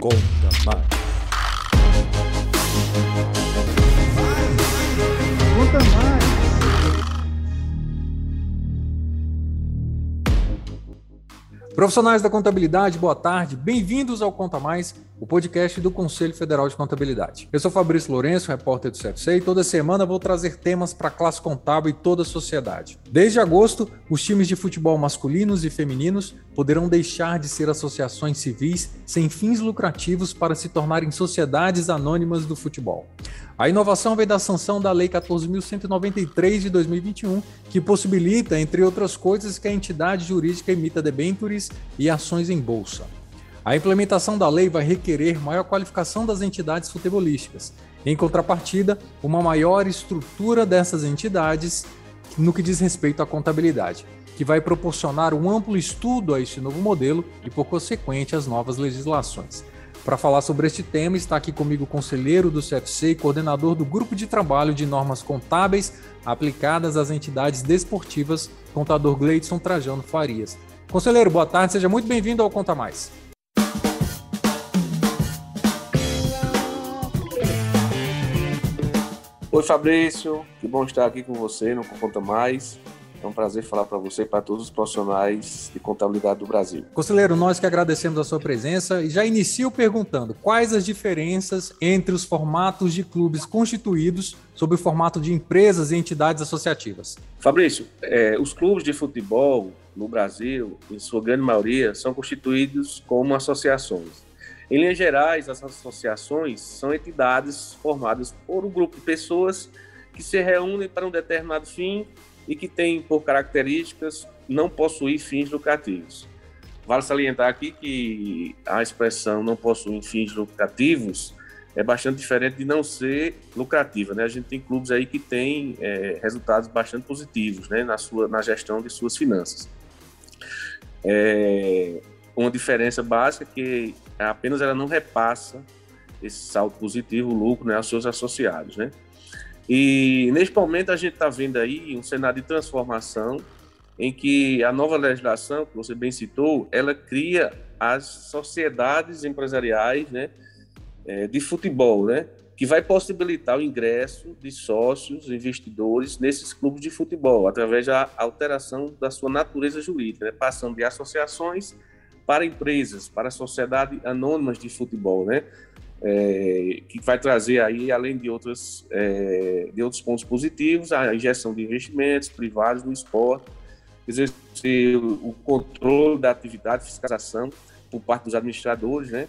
Conta mais. Conta mais. Profissionais da contabilidade, boa tarde. Bem-vindos ao Conta Mais, o podcast do Conselho Federal de Contabilidade. Eu sou Fabrício Lourenço, repórter do CFC, e toda semana vou trazer temas para a classe contábil e toda a sociedade. Desde agosto, os times de futebol masculinos e femininos poderão deixar de ser associações civis sem fins lucrativos para se tornarem sociedades anônimas do futebol. A inovação vem da sanção da Lei 14.193 de 2021, que possibilita, entre outras coisas, que a entidade jurídica emita debêntures e ações em bolsa. A implementação da lei vai requerer maior qualificação das entidades futebolísticas. Em contrapartida, uma maior estrutura dessas entidades no que diz respeito à contabilidade, que vai proporcionar um amplo estudo a este novo modelo e, por consequente, as novas legislações. Para falar sobre este tema, está aqui comigo o conselheiro do CFC e coordenador do Grupo de Trabalho de Normas Contábeis aplicadas às entidades desportivas, contador Gleidson Trajano Farias. Conselheiro, boa tarde, seja muito bem-vindo ao Conta Mais. Oi Fabrício, que bom estar aqui com você no Conta Mais. É um prazer falar para você e para todos os profissionais de contabilidade do Brasil. Conselheiro, nós que agradecemos a sua presença e já inicio perguntando quais as diferenças entre os formatos de clubes constituídos sob o formato de empresas e entidades associativas. Fabrício, é, os clubes de futebol no Brasil, em sua grande maioria, são constituídos como associações. Em linhas gerais, as associações são entidades formadas por um grupo de pessoas que se reúnem para um determinado fim e que tem por características não possuir fins lucrativos. Vale salientar aqui que a expressão não possuir fins lucrativos é bastante diferente de não ser lucrativa. Né? A gente tem clubes aí que têm é, resultados bastante positivos né? na, sua, na gestão de suas finanças. É, uma diferença básica é que apenas ela não repassa esse saldo positivo, lucro, né, aos seus associados. Né? E neste momento a gente está vendo aí um cenário de transformação em que a nova legislação, que você bem citou, ela cria as sociedades empresariais né, é, de futebol, né, que vai possibilitar o ingresso de sócios, investidores nesses clubes de futebol, através da alteração da sua natureza jurídica, né, passando de associações para empresas, para sociedades anônimas de futebol, né? é, que vai trazer aí, além de, outras, é, de outros pontos positivos, a injeção de investimentos privados no esporte, exercer o controle da atividade, fiscalização por parte dos administradores, né?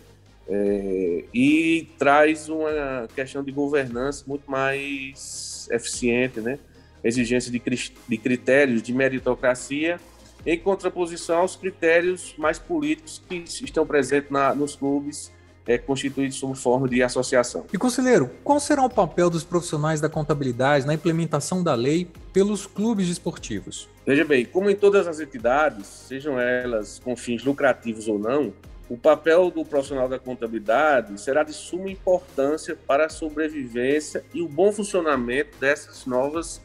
É, e traz uma questão de governança muito mais eficiente, né? Exigência de, de critérios de meritocracia em contraposição aos critérios mais políticos que estão presentes na, nos clubes é, constituídos sob forma de associação. E, conselheiro, qual será o papel dos profissionais da contabilidade na implementação da lei pelos clubes esportivos? Veja bem, como em todas as entidades, sejam elas com fins lucrativos ou não, o papel do profissional da contabilidade será de suma importância para a sobrevivência e o bom funcionamento dessas novas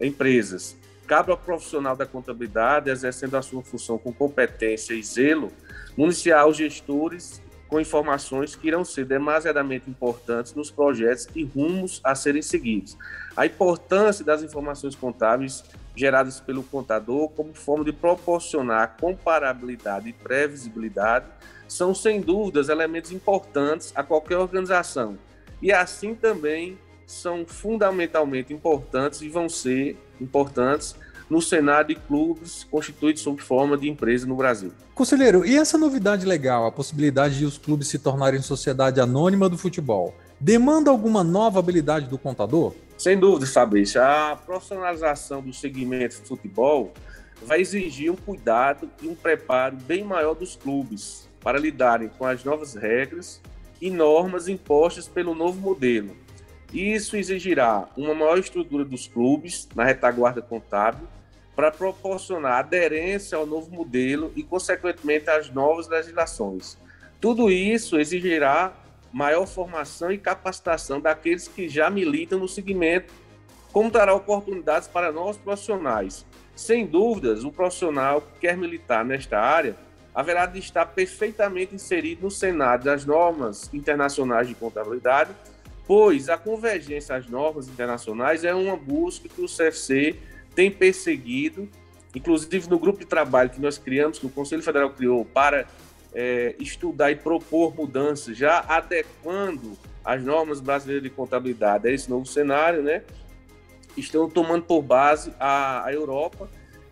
empresas. Cabe ao profissional da contabilidade, exercendo a sua função com competência e zelo, municiar os gestores com informações que irão ser demasiadamente importantes nos projetos e rumos a serem seguidos. A importância das informações contábeis geradas pelo contador como forma de proporcionar comparabilidade e previsibilidade são, sem dúvidas, elementos importantes a qualquer organização. E assim também são fundamentalmente importantes e vão ser importantes no cenário de clubes constituídos sob forma de empresa no Brasil. Conselheiro, e essa novidade legal, a possibilidade de os clubes se tornarem sociedade anônima do futebol, demanda alguma nova habilidade do contador? Sem dúvida, Fabrício. A profissionalização do segmento de futebol vai exigir um cuidado e um preparo bem maior dos clubes para lidarem com as novas regras e normas impostas pelo novo modelo. Isso exigirá uma maior estrutura dos clubes na retaguarda contábil para proporcionar aderência ao novo modelo e, consequentemente, às novas legislações. Tudo isso exigirá maior formação e capacitação daqueles que já militam no segmento, como dará oportunidades para novos profissionais. Sem dúvidas, o profissional que quer militar nesta área haverá de estar perfeitamente inserido no cenário das normas internacionais de contabilidade, pois a convergência às normas internacionais é uma busca que o CFC tem perseguido, inclusive no grupo de trabalho que nós criamos, que o Conselho Federal criou para é, estudar e propor mudanças, já adequando as normas brasileiras de contabilidade a esse novo cenário, né? Estão tomando por base a, a Europa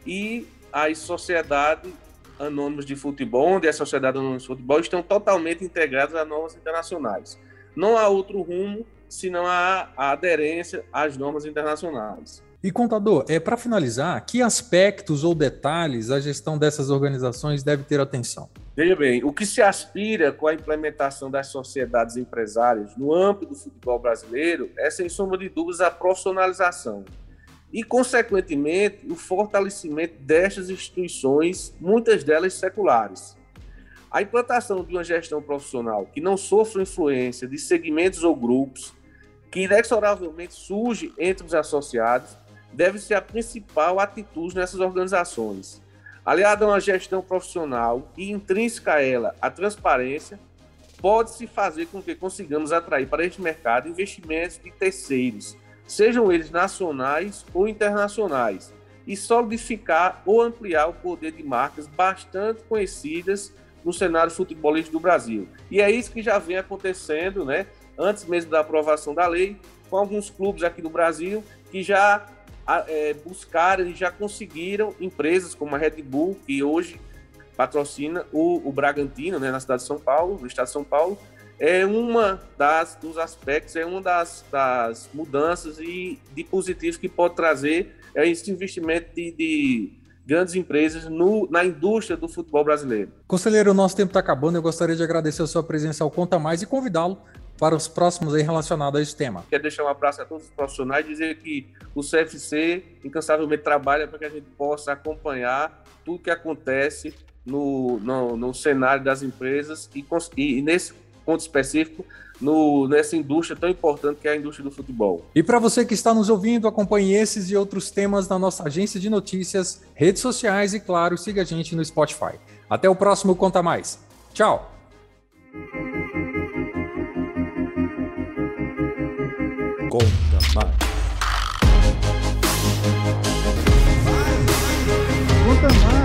e as sociedades anônimas de futebol, onde as sociedades anônimas de futebol estão totalmente integradas a normas internacionais. Não há outro rumo senão a, a aderência às normas internacionais. E contador, é para finalizar, que aspectos ou detalhes a gestão dessas organizações deve ter atenção? Veja bem, o que se aspira com a implementação das sociedades empresárias no âmbito do futebol brasileiro é, sem sombra de dúvidas, a profissionalização e, consequentemente, o fortalecimento destas instituições, muitas delas seculares. A implantação de uma gestão profissional que não sofra influência de segmentos ou grupos, que inexoravelmente surge entre os associados, deve ser a principal atitude nessas organizações. Aliada a uma gestão profissional e intrínseca a ela a transparência, pode-se fazer com que consigamos atrair para este mercado investimentos de terceiros, sejam eles nacionais ou internacionais, e solidificar ou ampliar o poder de marcas bastante conhecidas no cenário futebolístico do Brasil. E é isso que já vem acontecendo, né? Antes mesmo da aprovação da lei, com alguns clubes aqui no Brasil que já é, buscaram e já conseguiram empresas como a Red Bull, que hoje patrocina o, o Bragantino, né, na cidade de São Paulo, no estado de São Paulo, é uma das dos aspectos, é uma das, das mudanças e de positivos que pode trazer é esse investimento de, de grandes empresas no, na indústria do futebol brasileiro. Conselheiro, o nosso tempo está acabando. Eu gostaria de agradecer a sua presença ao Conta Mais e convidá-lo para os próximos aí relacionados a esse tema. Quero deixar um abraço a todos os profissionais e dizer que o CFC incansavelmente trabalha para que a gente possa acompanhar tudo que acontece no, no, no cenário das empresas e, e, nesse ponto específico no, nessa indústria tão importante que é a indústria do futebol. E para você que está nos ouvindo, acompanhe esses e outros temas na nossa agência de notícias, redes sociais e, claro, siga a gente no Spotify. Até o próximo Conta Mais. Tchau! Conta Mais. Conta Mais.